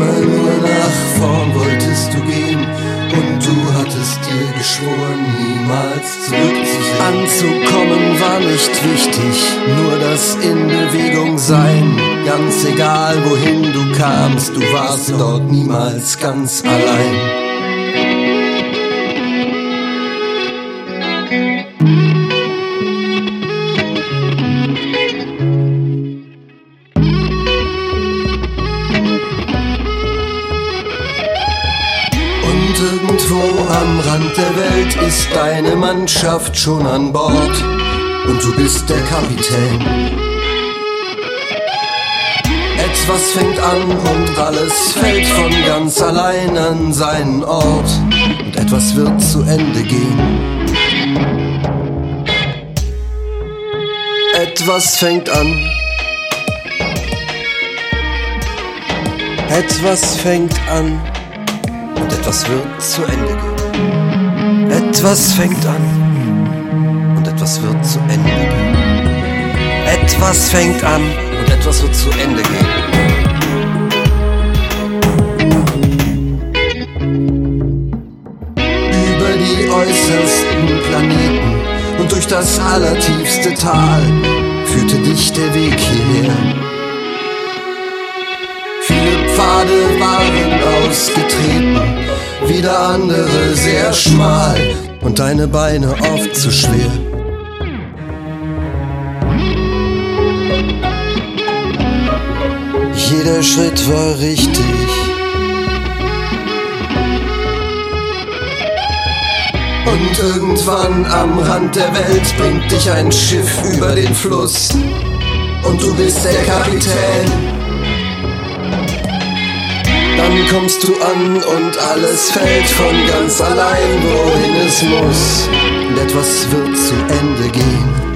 immer nur nach vorn wolltest du gehen. Und du hattest dir geschworen, niemals zurückzusehen. Anzukommen war nicht wichtig, nur das in Bewegung sein. Ganz egal wohin du kamst, du warst dort niemals ganz allein. Irgendwo am Rand der Welt ist deine Mannschaft schon an Bord und du bist der Kapitän. Etwas fängt an und alles fällt von ganz allein an seinen Ort und etwas wird zu Ende gehen. Etwas fängt an. Etwas fängt an und etwas wird zu Ende gehen. Etwas fängt an und etwas wird zu Ende gehen. Etwas fängt an und etwas wird zu Ende gehen. Über die äußersten Planeten und durch das allertiefste Tal wieder andere sehr schmal und deine Beine oft zu schwer. Jeder Schritt war richtig. Und irgendwann am Rand der Welt bringt dich ein Schiff über den Fluss. Und du bist der Kapitän. Dann kommst du an und alles fällt von ganz allein, wohin es muss. Und etwas wird zu Ende gehen.